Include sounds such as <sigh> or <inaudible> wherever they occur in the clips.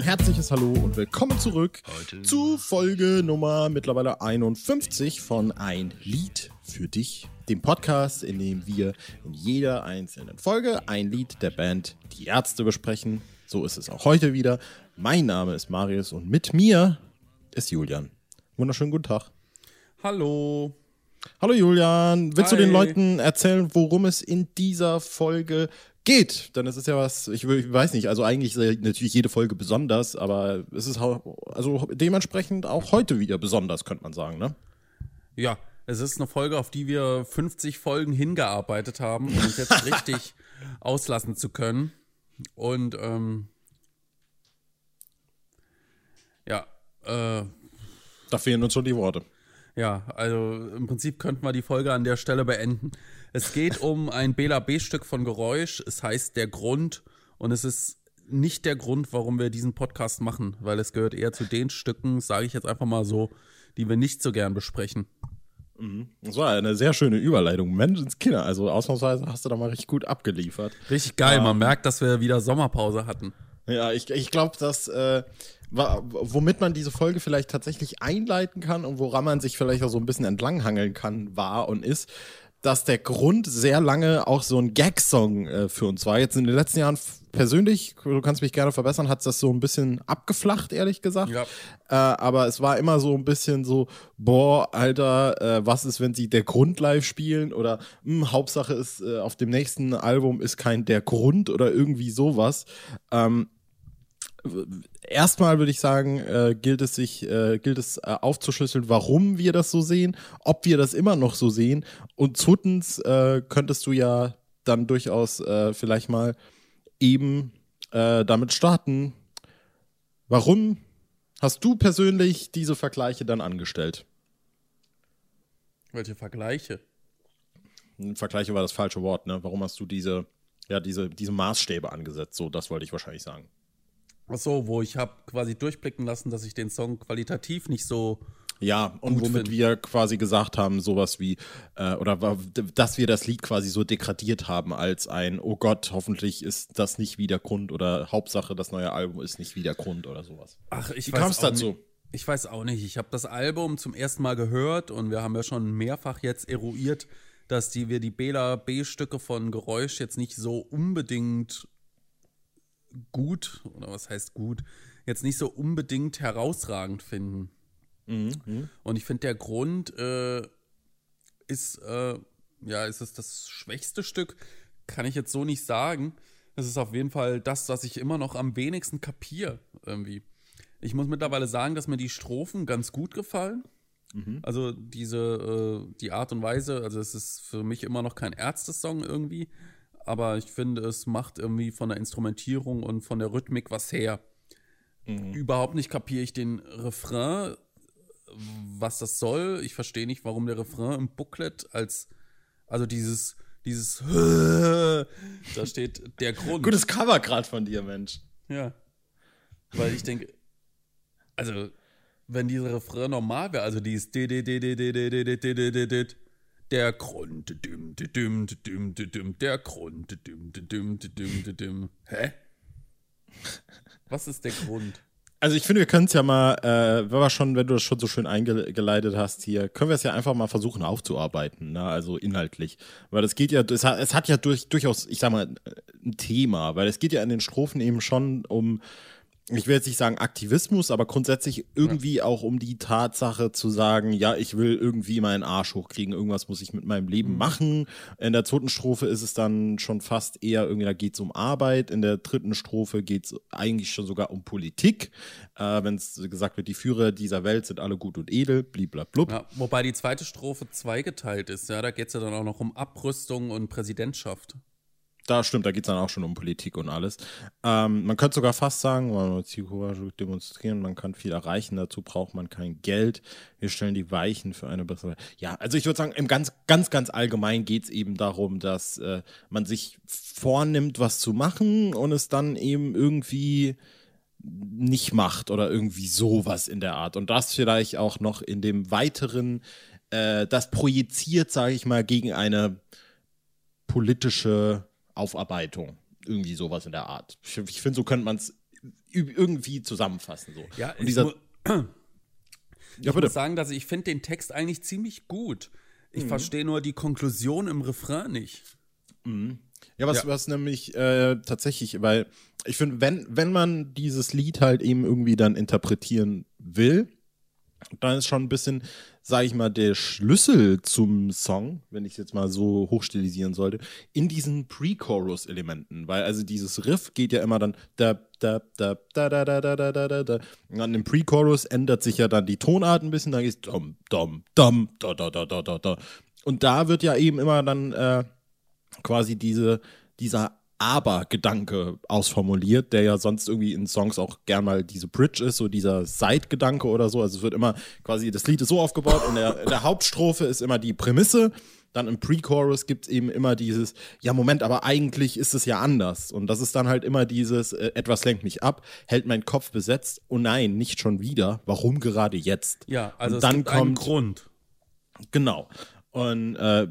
ein herzliches Hallo und willkommen zurück Heute. zu Folge Nummer mittlerweile 51 von Ein Lied für dich, dem Podcast, in dem wir in jeder einzelnen Folge ein Lied der Band Die Ärzte besprechen. So ist es auch heute wieder. Mein Name ist Marius und mit mir ist Julian. Wunderschönen guten Tag. Hallo. Hallo Julian. Willst Hi. du den Leuten erzählen, worum es in dieser Folge geht? Dann ist es ja was, ich, ich weiß nicht, also eigentlich ist natürlich jede Folge besonders, aber es ist also dementsprechend auch heute wieder besonders, könnte man sagen, ne? Ja, es ist eine Folge, auf die wir 50 Folgen hingearbeitet haben, um uns jetzt <laughs> richtig auslassen zu können. Und ähm, ja, äh, da fehlen uns schon die Worte. Ja, also im Prinzip könnten wir die Folge an der Stelle beenden. Es geht um ein Bela B-Stück von Geräusch. Es heißt Der Grund und es ist nicht der Grund, warum wir diesen Podcast machen, weil es gehört eher zu den Stücken, sage ich jetzt einfach mal so, die wir nicht so gern besprechen. Mhm. Das war eine sehr schöne Überleitung. Menschenskinder, also ausnahmsweise hast du da mal richtig gut abgeliefert. Richtig geil, ähm, man merkt, dass wir wieder Sommerpause hatten. Ja, ich, ich glaube, dass äh, womit man diese Folge vielleicht tatsächlich einleiten kann und woran man sich vielleicht auch so ein bisschen entlanghangeln kann, war und ist, dass der Grund sehr lange auch so ein Gag-Song äh, für uns war. Jetzt in den letzten Jahren persönlich, du kannst mich gerne verbessern, hat das so ein bisschen abgeflacht, ehrlich gesagt. Ja. Äh, aber es war immer so ein bisschen so, boah, Alter, äh, was ist, wenn sie der Grund live spielen? Oder mh, hm, Hauptsache ist, äh, auf dem nächsten Album ist kein der Grund oder irgendwie sowas. Ähm, erstmal würde ich sagen, äh, gilt es sich, äh, gilt es äh, aufzuschlüsseln, warum wir das so sehen, ob wir das immer noch so sehen. Und zweitens äh, könntest du ja dann durchaus äh, vielleicht mal eben äh, damit starten. Warum hast du persönlich diese Vergleiche dann angestellt? Welche Vergleiche? Vergleiche war das falsche Wort, ne? Warum hast du diese, ja, diese, diese Maßstäbe angesetzt? So, das wollte ich wahrscheinlich sagen. Ach so, wo ich habe quasi durchblicken lassen, dass ich den Song qualitativ nicht so ja, und womit find. wir quasi gesagt haben, sowas wie, äh, oder dass wir das Lied quasi so degradiert haben als ein, oh Gott, hoffentlich ist das nicht wieder Grund oder Hauptsache, das neue Album ist nicht wieder Grund oder sowas. Ach, ich Wie kam es dazu? Nicht, ich weiß auch nicht. Ich habe das Album zum ersten Mal gehört und wir haben ja schon mehrfach jetzt eruiert, dass die, wir die Bela B-Stücke von Geräusch jetzt nicht so unbedingt gut, oder was heißt gut, jetzt nicht so unbedingt herausragend finden. Mhm. mhm. Und ich finde, der Grund äh, ist, äh, ja, ist es das schwächste Stück, kann ich jetzt so nicht sagen. Es ist auf jeden Fall das, was ich immer noch am wenigsten kapiere, irgendwie. Ich muss mittlerweile sagen, dass mir die Strophen ganz gut gefallen. Mhm. Also diese, äh, die Art und Weise, also es ist für mich immer noch kein Ärzte-Song irgendwie, aber ich finde, es macht irgendwie von der Instrumentierung und von der Rhythmik was her. Mhm. Überhaupt nicht kapiere ich den Refrain, was das soll. Ich verstehe nicht, warum der Refrain im Booklet als, also dieses, dieses, da steht der Grund. Gutes Cover gerade von dir, Mensch. Ja. Weil ich denke, also, wenn dieser Refrain normal wäre, also dieses der Grund, düm, düm, düm, düm, der Grund, düm, düm, düm, düm. Hä? Was ist der Grund? Also ich finde, wir können es ja mal, äh, wenn wir schon, wenn du das schon so schön eingeleitet hast hier, können wir es ja einfach mal versuchen aufzuarbeiten, ne? also inhaltlich. Weil es geht ja, es hat, es hat ja durch, durchaus, ich sag mal, ein Thema, weil es geht ja in den Strophen eben schon um ich will jetzt nicht sagen Aktivismus, aber grundsätzlich irgendwie ja. auch um die Tatsache zu sagen, ja, ich will irgendwie meinen Arsch hochkriegen, irgendwas muss ich mit meinem Leben mhm. machen. In der zweiten Strophe ist es dann schon fast eher irgendwie, da geht es um Arbeit. In der dritten Strophe geht es eigentlich schon sogar um Politik. Äh, Wenn es gesagt wird, die Führer dieser Welt sind alle gut und edel, bliblablub. Ja, wobei die zweite Strophe zweigeteilt ist, ja, da geht es ja dann auch noch um Abrüstung und Präsidentschaft da stimmt, da geht es dann auch schon um Politik und alles. Ähm, man könnte sogar fast sagen, man Zielcourage demonstrieren, man kann viel erreichen, dazu braucht man kein Geld. Wir stellen die Weichen für eine bessere. Ja, also ich würde sagen, im ganz, ganz, ganz allgemein geht es eben darum, dass äh, man sich vornimmt, was zu machen und es dann eben irgendwie nicht macht oder irgendwie sowas in der Art. Und das vielleicht auch noch in dem weiteren, äh, das projiziert, sage ich mal, gegen eine politische Aufarbeitung. Irgendwie sowas in der Art. Ich, ich finde, so könnte man es irgendwie zusammenfassen. So. Ja, und dieser, ich ja, muss sagen, dass ich finde den Text eigentlich ziemlich gut. Ich mhm. verstehe nur die Konklusion im Refrain nicht. Mhm. Ja, was, ja. was nämlich äh, tatsächlich, weil ich finde, wenn, wenn man dieses Lied halt eben irgendwie dann interpretieren will, dann ist schon ein bisschen, sage ich mal, der Schlüssel zum Song, wenn ich es jetzt mal so hochstilisieren sollte, in diesen Pre-Chorus-Elementen, weil also dieses Riff geht ja immer dann da da da da da da da da da da und an dem Pre-Chorus ändert sich ja dann die Tonart ein bisschen, dann ist dom dom dom da da da da da da und da wird ja eben immer dann äh, quasi diese dieser aber-Gedanke ausformuliert, der ja sonst irgendwie in Songs auch gern mal diese Bridge ist, so dieser Side-Gedanke oder so. Also es wird immer quasi, das Lied ist so aufgebaut und der, der Hauptstrophe ist immer die Prämisse. Dann im Pre-Chorus gibt es eben immer dieses, ja, Moment, aber eigentlich ist es ja anders. Und das ist dann halt immer dieses, äh, etwas lenkt mich ab, hält mein Kopf besetzt. Oh nein, nicht schon wieder. Warum gerade jetzt? Ja, also und dann es gibt kommt, einen Grund. Genau. Und äh,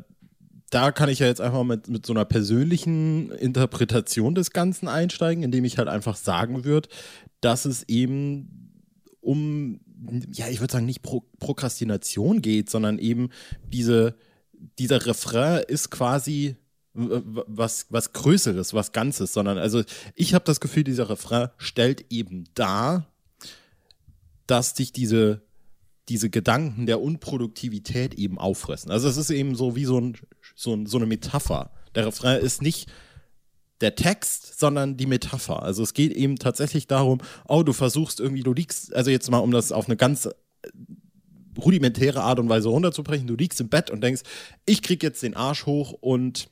da kann ich ja jetzt einfach mit, mit so einer persönlichen Interpretation des Ganzen einsteigen, indem ich halt einfach sagen würde, dass es eben um, ja, ich würde sagen, nicht Pro Prokrastination geht, sondern eben diese, dieser Refrain ist quasi was, was Größeres, was Ganzes, sondern also ich habe das Gefühl, dieser Refrain stellt eben dar, dass dich diese diese Gedanken der Unproduktivität eben auffressen. Also es ist eben so wie so, ein, so, ein, so eine Metapher. Der Refrain ist nicht der Text, sondern die Metapher. Also es geht eben tatsächlich darum, oh, du versuchst irgendwie, du liegst, also jetzt mal, um das auf eine ganz äh, rudimentäre Art und Weise runterzubrechen, du liegst im Bett und denkst, ich krieg jetzt den Arsch hoch und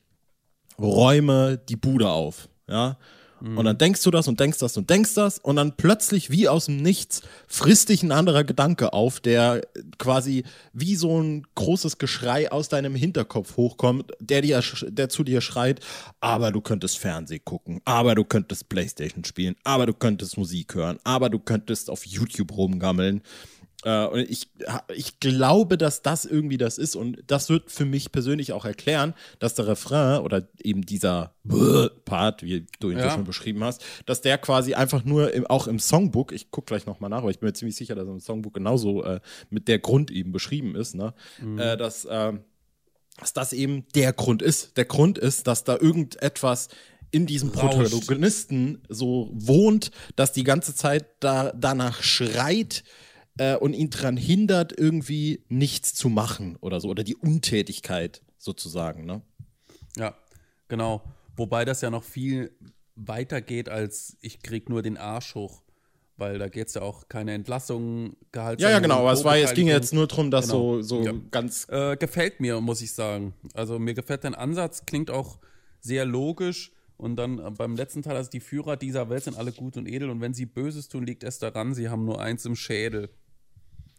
räume die Bude auf. Ja, und dann denkst du das und denkst das und denkst das und dann plötzlich wie aus dem Nichts frisst dich ein anderer Gedanke auf, der quasi wie so ein großes Geschrei aus deinem Hinterkopf hochkommt, der dir, der zu dir schreit, aber du könntest Fernseh gucken, aber du könntest Playstation spielen, aber du könntest Musik hören, aber du könntest auf YouTube rumgammeln. Äh, und ich, ich glaube, dass das irgendwie das ist. Und das wird für mich persönlich auch erklären, dass der Refrain oder eben dieser <laughs> Part, wie du ihn ja. schon beschrieben hast, dass der quasi einfach nur im, auch im Songbook, ich gucke gleich nochmal nach, aber ich bin mir ziemlich sicher, dass im Songbook genauso äh, mit der Grund eben beschrieben ist, ne? Mhm. Äh, dass, äh, dass das eben der Grund ist. Der Grund ist, dass da irgendetwas in diesem Protagonisten so wohnt, dass die ganze Zeit da danach schreit, äh, und ihn daran hindert, irgendwie nichts zu machen oder so. Oder die Untätigkeit sozusagen, ne? Ja, genau. Wobei das ja noch viel weiter geht, als ich krieg nur den Arsch hoch. Weil da geht es ja auch keine Entlassung, Gehalt. Ja, ja, genau. Aber es, war, es ging jetzt nur darum, dass genau. so, so ja. ganz. Äh, gefällt mir, muss ich sagen. Also mir gefällt dein Ansatz, klingt auch sehr logisch. Und dann äh, beim letzten Teil, also die Führer dieser Welt sind alle gut und edel und wenn sie Böses tun, liegt es daran, sie haben nur eins im Schädel.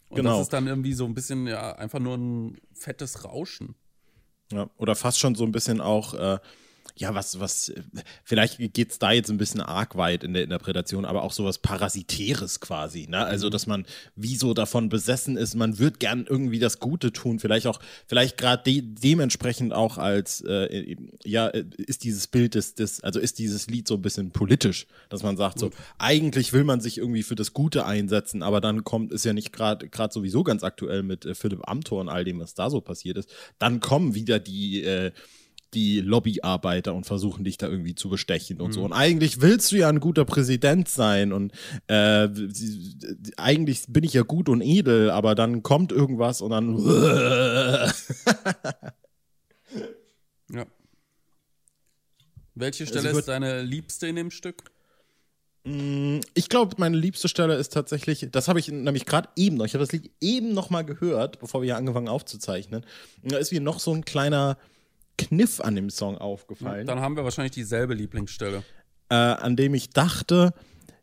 Und genau. das ist dann irgendwie so ein bisschen, ja, einfach nur ein fettes Rauschen. Ja, oder fast schon so ein bisschen auch, äh, ja, was, was, vielleicht geht es da jetzt ein bisschen arg weit in der Interpretation, aber auch sowas Parasitäres quasi, ne? Also, mhm. dass man wie so davon besessen ist, man wird gern irgendwie das Gute tun, vielleicht auch, vielleicht gerade de dementsprechend auch als, äh, ja, ist dieses Bild des, des, also ist dieses Lied so ein bisschen politisch, dass man sagt, so, eigentlich will man sich irgendwie für das Gute einsetzen, aber dann kommt, ist ja nicht gerade gerade sowieso ganz aktuell mit äh, Philipp Amthor und all dem, was da so passiert ist, dann kommen wieder die, äh, die Lobbyarbeiter und versuchen dich da irgendwie zu bestechen und mhm. so. Und eigentlich willst du ja ein guter Präsident sein und äh, eigentlich bin ich ja gut und edel, aber dann kommt irgendwas und dann. <laughs> ja. Welche also Stelle also ist deine liebste in dem Stück? Mm, ich glaube, meine liebste Stelle ist tatsächlich, das habe ich nämlich gerade eben noch, ich habe das Lied eben noch mal gehört, bevor wir hier angefangen aufzuzeichnen. Da ist wie noch so ein kleiner, Kniff an dem Song aufgefallen. Dann haben wir wahrscheinlich dieselbe Lieblingsstelle. Äh, an dem ich dachte,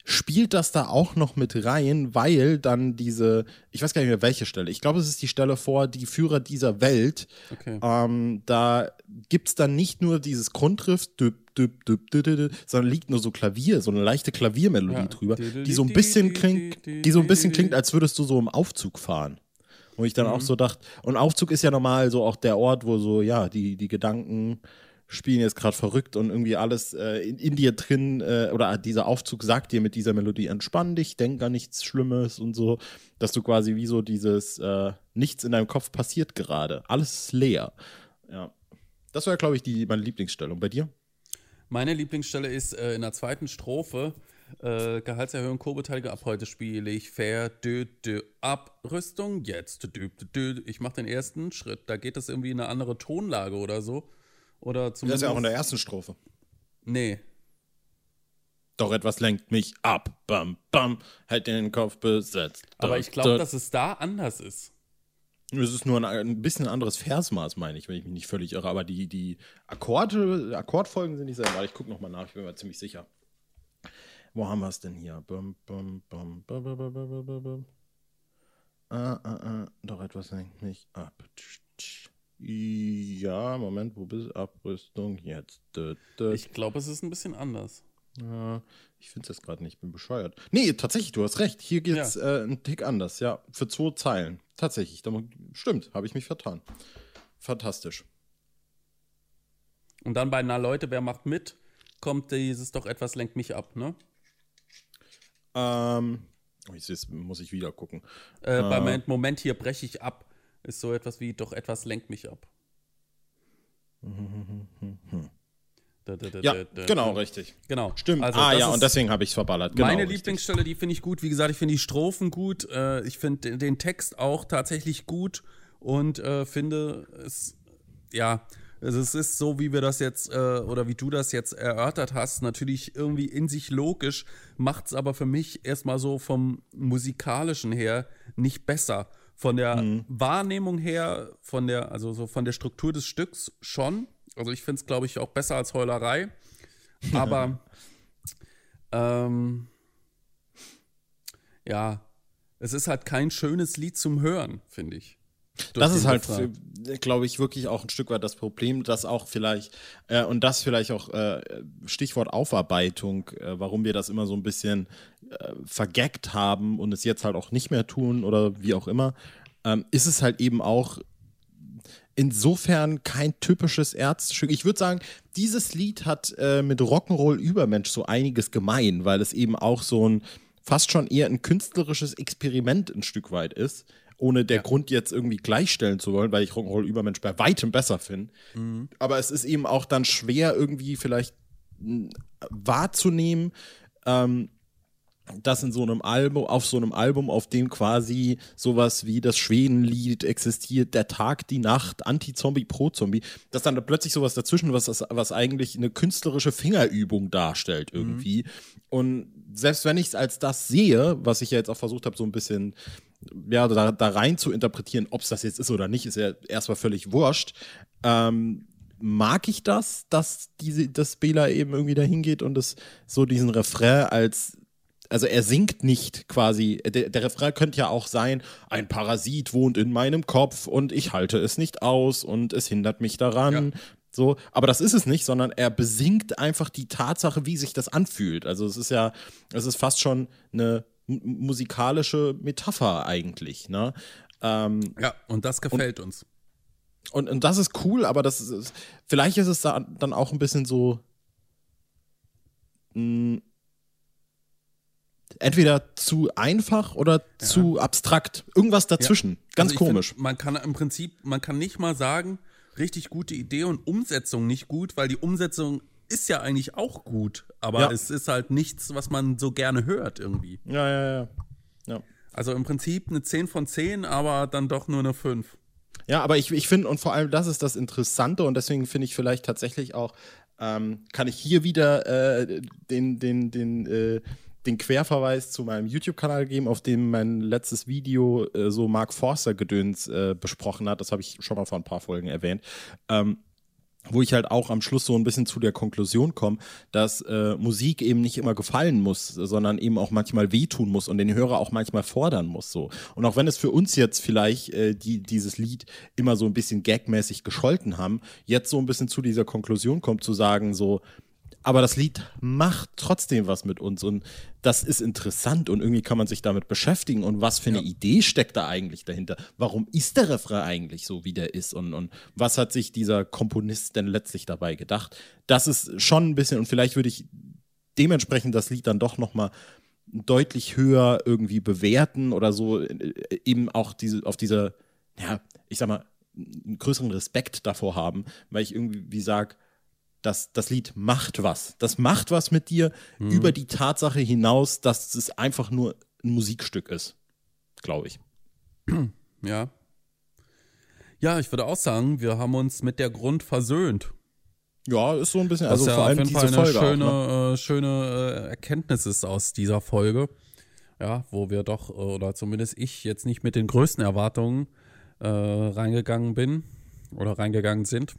spielt das da auch noch mit rein, weil dann diese, ich weiß gar nicht mehr welche Stelle, ich glaube, es ist die Stelle vor die Führer dieser Welt. Okay. Ähm, da gibt es dann nicht nur dieses Grundriff, düb, düb, düb, sondern liegt nur so Klavier, so eine leichte Klaviermelodie ja. drüber, die so ein bisschen klingt, die so ein bisschen klingt, als würdest du so im Aufzug fahren. Wo ich dann mhm. auch so dachte, und Aufzug ist ja normal so auch der Ort, wo so, ja, die, die Gedanken spielen jetzt gerade verrückt und irgendwie alles äh, in, in, dir drin äh, oder dieser Aufzug sagt dir mit dieser Melodie entspann dich, denk an nichts Schlimmes und so, dass du quasi wie so dieses äh, nichts in deinem Kopf passiert gerade, alles ist leer. Ja, das wäre glaube ich die meine Lieblingsstelle. Und bei dir? Meine Lieblingsstelle ist äh, in der zweiten Strophe. Äh, Gehaltserhöhung, Co-Beteilige, ab heute spiele ich fair, dö, dö, Abrüstung, jetzt, dö, dö. Ich mache den ersten Schritt, da geht es irgendwie in eine andere Tonlage oder so. Oder zumindest, das ist ja auch in der ersten Strophe. Nee. Doch etwas lenkt mich ab, bam, bam, halt den Kopf besetzt. Aber ich glaube, dass es da anders ist. Es ist nur ein, ein bisschen anderes Versmaß, meine ich, wenn ich mich nicht völlig irre. Aber die, die Akkorde, Akkordfolgen sind nicht selber. Ich gucke nochmal nach, ich bin mir ziemlich sicher. Wo haben wir es denn hier? Bum, bum, bum, bum, bum, bum, bum, bum, bum. Ah, ah, ah, doch etwas lenkt mich ab. Ja, Moment, wo bist du? Abrüstung jetzt. Ich glaube, es ist ein bisschen anders. Ja, ich finde es jetzt gerade nicht, bin bescheuert. Nee, tatsächlich, du hast recht. Hier geht es ja. äh, einen Tick anders, ja. Für zwei Zeilen. Tatsächlich. Stimmt, habe ich mich vertan. Fantastisch. Und dann bei Na Leute, wer macht mit, kommt dieses doch etwas lenkt mich ab, ne? Ähm, oh, sehe, muss ich wieder gucken. Äh, äh, beim Moment hier breche ich ab, ist so etwas wie doch etwas lenkt mich ab. Ja, genau, richtig. Genau. Stimmt. Also, ah ja, und deswegen habe ich es verballert. Genau, meine richtig. Lieblingsstelle, die finde ich gut. Wie gesagt, ich finde die Strophen gut. Äh, ich finde den Text auch tatsächlich gut und äh, finde es, ja, also es ist so, wie wir das jetzt äh, oder wie du das jetzt erörtert hast, natürlich irgendwie in sich logisch, macht es aber für mich erstmal so vom musikalischen her nicht besser. Von der mhm. Wahrnehmung her, von der, also so von der Struktur des Stücks schon, also ich finde es, glaube ich, auch besser als Heulerei. <laughs> Aber ähm, ja, es ist halt kein schönes Lied zum Hören, finde ich. Das ist halt, glaube ich, wirklich auch ein Stück weit das Problem, dass auch vielleicht, äh, und das vielleicht auch äh, Stichwort Aufarbeitung, äh, warum wir das immer so ein bisschen äh, vergeckt haben und es jetzt halt auch nicht mehr tun oder wie auch immer, ähm, ist es halt eben auch insofern kein typisches Ärztstück. Ich würde sagen, dieses Lied hat äh, mit Rock'n'Roll Übermensch so einiges gemein, weil es eben auch so ein fast schon eher ein künstlerisches Experiment ein Stück weit ist, ohne der ja. Grund jetzt irgendwie gleichstellen zu wollen, weil ich Rock'n'Roll Übermensch bei weitem besser finde. Mhm. Aber es ist eben auch dann schwer irgendwie vielleicht wahrzunehmen, ähm, das in so einem Album, auf so einem Album, auf dem quasi sowas wie das Schwedenlied existiert, der Tag, die Nacht, Anti-Zombie, Pro-Zombie, dass dann da plötzlich sowas dazwischen, was, was eigentlich eine künstlerische Fingerübung darstellt irgendwie. Mhm. Und selbst wenn ich es als das sehe, was ich ja jetzt auch versucht habe, so ein bisschen ja, da, da rein zu interpretieren, ob es das jetzt ist oder nicht, ist ja erstmal völlig wurscht. Ähm, mag ich das, dass diese, dass Bela eben irgendwie dahin geht und es so diesen Refrain als also er singt nicht quasi, der, der Refrain könnte ja auch sein, ein Parasit wohnt in meinem Kopf und ich halte es nicht aus und es hindert mich daran. Ja. So, aber das ist es nicht, sondern er besingt einfach die Tatsache, wie sich das anfühlt. Also es ist ja, es ist fast schon eine musikalische Metapher eigentlich. Ne? Ähm, ja, und das gefällt und, uns. Und, und das ist cool, aber das ist, vielleicht ist es da dann auch ein bisschen so. Mh, entweder zu einfach oder ja. zu abstrakt. Irgendwas dazwischen. Ja. Ganz also komisch. Find, man kann im Prinzip, man kann nicht mal sagen, richtig gute Idee und Umsetzung nicht gut, weil die Umsetzung ist ja eigentlich auch gut, aber ja. es ist halt nichts, was man so gerne hört irgendwie. Ja, ja, ja. ja. Also im Prinzip eine 10 von 10, aber dann doch nur eine 5. Ja, aber ich, ich finde, und vor allem das ist das Interessante und deswegen finde ich vielleicht tatsächlich auch, ähm, kann ich hier wieder äh, den, den, den, äh, den Querverweis zu meinem YouTube-Kanal geben, auf dem mein letztes Video äh, so Mark Forster-Gedöns äh, besprochen hat. Das habe ich schon mal vor ein paar Folgen erwähnt. Ähm, wo ich halt auch am Schluss so ein bisschen zu der Konklusion komme, dass äh, Musik eben nicht immer gefallen muss, sondern eben auch manchmal wehtun muss und den Hörer auch manchmal fordern muss. So. Und auch wenn es für uns jetzt vielleicht äh, die dieses Lied immer so ein bisschen gagmäßig gescholten haben, jetzt so ein bisschen zu dieser Konklusion kommt, zu sagen, so, aber das Lied macht trotzdem was mit uns und das ist interessant und irgendwie kann man sich damit beschäftigen und was für eine ja. Idee steckt da eigentlich dahinter? Warum ist der Refrain eigentlich so, wie der ist und, und was hat sich dieser Komponist denn letztlich dabei gedacht? Das ist schon ein bisschen und vielleicht würde ich dementsprechend das Lied dann doch noch mal deutlich höher irgendwie bewerten oder so äh, eben auch diese auf diese ja, ich sag mal einen größeren Respekt davor haben, weil ich irgendwie sage, das, das Lied macht was. Das macht was mit dir mhm. über die Tatsache hinaus, dass es einfach nur ein Musikstück ist. Glaube ich. <clears throat> Ja. Ja, ich würde auch sagen, wir haben uns mit der Grund versöhnt. Ja, ist so ein bisschen, also ja vor allem auf jeden Fall eine Folge schöne, auch, ne? äh, schöne äh, Erkenntnis ist aus dieser Folge. Ja, wo wir doch, äh, oder zumindest ich jetzt nicht mit den größten Erwartungen äh, reingegangen bin oder reingegangen sind.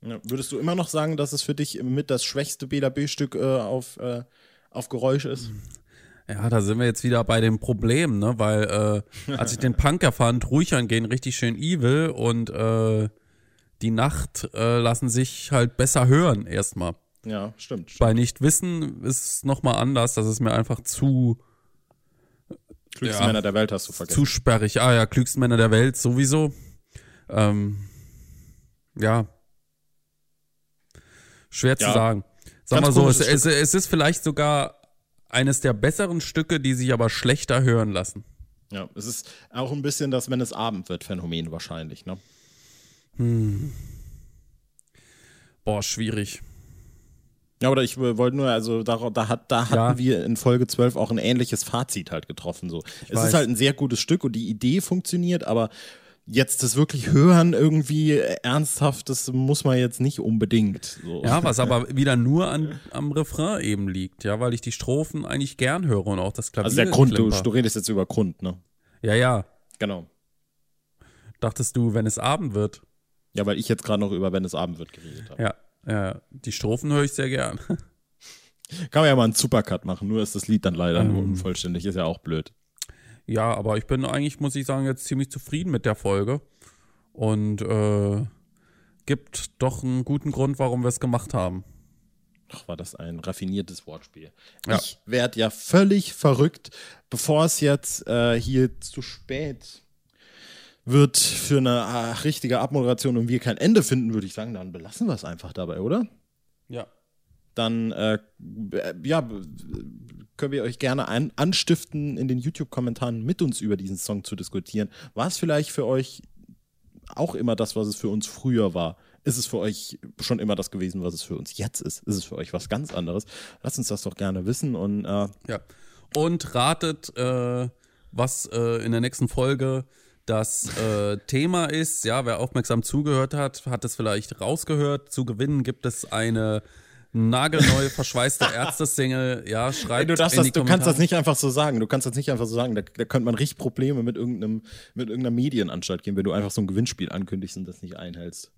Würdest du immer noch sagen, dass es für dich mit das schwächste BDB-Stück äh, auf, äh, auf Geräusch ist? Ja, da sind wir jetzt wieder bei dem Problem, ne? Weil äh, als ich den Punker fand, ruhig angehen, richtig schön evil und äh, die Nacht äh, lassen sich halt besser hören erstmal. Ja, stimmt, stimmt. Bei Nichtwissen ist es nochmal anders, das ist mir einfach zu Klügsten ja, Männer der Welt hast du vergessen. Zu sperrig. Ah ja, klügsten Männer der Welt sowieso. Ähm, ja, Schwer ja. zu sagen. Sag Ganz mal so, es, es, es, ist vielleicht sogar eines der besseren Stücke, die sich aber schlechter hören lassen. Ja, es ist auch ein bisschen das, wenn es Abend wird, Phänomen wahrscheinlich, ne? Hm. Boah, schwierig. Ja, oder ich wollte nur, also da, da, hat, da hatten ja. wir in Folge 12 auch ein ähnliches Fazit halt getroffen. So. es weiß. ist halt ein sehr gutes Stück und die Idee funktioniert, aber jetzt das wirklich hören irgendwie ernsthaft, das muss man jetzt nicht unbedingt. So. Ja, was aber <laughs> wieder nur an, am Refrain eben liegt, ja, weil ich die Strophen eigentlich gern höre und auch das Klavier. Also der Grund, du, du, redest jetzt über Grund, ne? Ja, ja. Genau. Dachtest du, wenn es Abend wird? Ja, weil ich jetzt gerade noch über wenn es Abend wird geredet habe. Ja, ja, die Strophen höre ich sehr gern. <laughs> Kann man ja mal einen Supercut machen, nur ist das Lied dann leider ähm, nur unvollständig, ist ja auch blöd. Ja, aber ich bin eigentlich, muss ich sagen, jetzt ziemlich zufrieden mit der Folge. Und äh, gibt doch einen guten Grund, warum wir es gemacht haben. Ach, war das ein raffiniertes Wortspiel. Ja. Ich werde ja völlig verrückt, bevor es jetzt äh, hier zu spät wird für eine äh, richtige Abmoderation und wir kein Ende finden, würde ich sagen, dann belassen wir es einfach dabei, oder? Ja. Dann, äh, ja, können wir euch gerne an, anstiften, in den YouTube-Kommentaren mit uns über diesen Song zu diskutieren. War es vielleicht für euch auch immer das, was es für uns früher war? Ist es für euch schon immer das gewesen, was es für uns jetzt ist? Ist es für euch was ganz anderes? Lasst uns das doch gerne wissen und äh ja. Und ratet, äh, was äh, in der nächsten Folge das äh, Thema ist. Ja, wer aufmerksam zugehört hat, hat es vielleicht rausgehört. Zu gewinnen gibt es eine nagelneue, verschweißte Ärzte-Single, ja, schreibt du, darfst das, du kannst das nicht einfach so sagen. Du kannst das nicht einfach so sagen. Da, da könnte man richtig Probleme mit, irgendeinem, mit irgendeiner Medienanstalt geben, wenn du einfach so ein Gewinnspiel ankündigst und das nicht einhältst.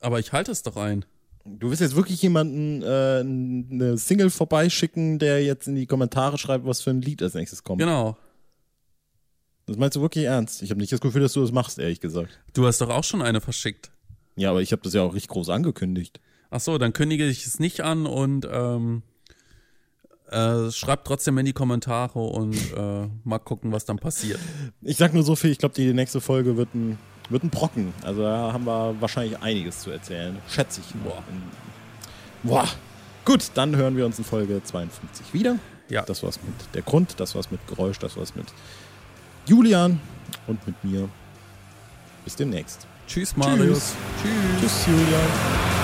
Aber ich halte es doch ein. Du willst jetzt wirklich jemanden äh, eine Single vorbeischicken, der jetzt in die Kommentare schreibt, was für ein Lied als nächstes kommt. Genau. Das meinst du wirklich ernst? Ich habe nicht das Gefühl, dass du das machst, ehrlich gesagt. Du hast doch auch schon eine verschickt. Ja, aber ich habe das ja auch richtig groß angekündigt. Ach so, dann kündige ich es nicht an und ähm, äh, schreibt trotzdem in die Kommentare und äh, mal gucken, was dann passiert. Ich sag nur so viel, ich glaube, die nächste Folge wird ein, wird ein Brocken. Also da haben wir wahrscheinlich einiges zu erzählen. Schätze ich. Boah. Boah. Gut, dann hören wir uns in Folge 52 wieder. Ja. Das war's mit der Grund, das war's mit Geräusch, das war's mit Julian und mit mir. Bis demnächst. Tschüss, Marius. Tschüss. Tschüss, Julian.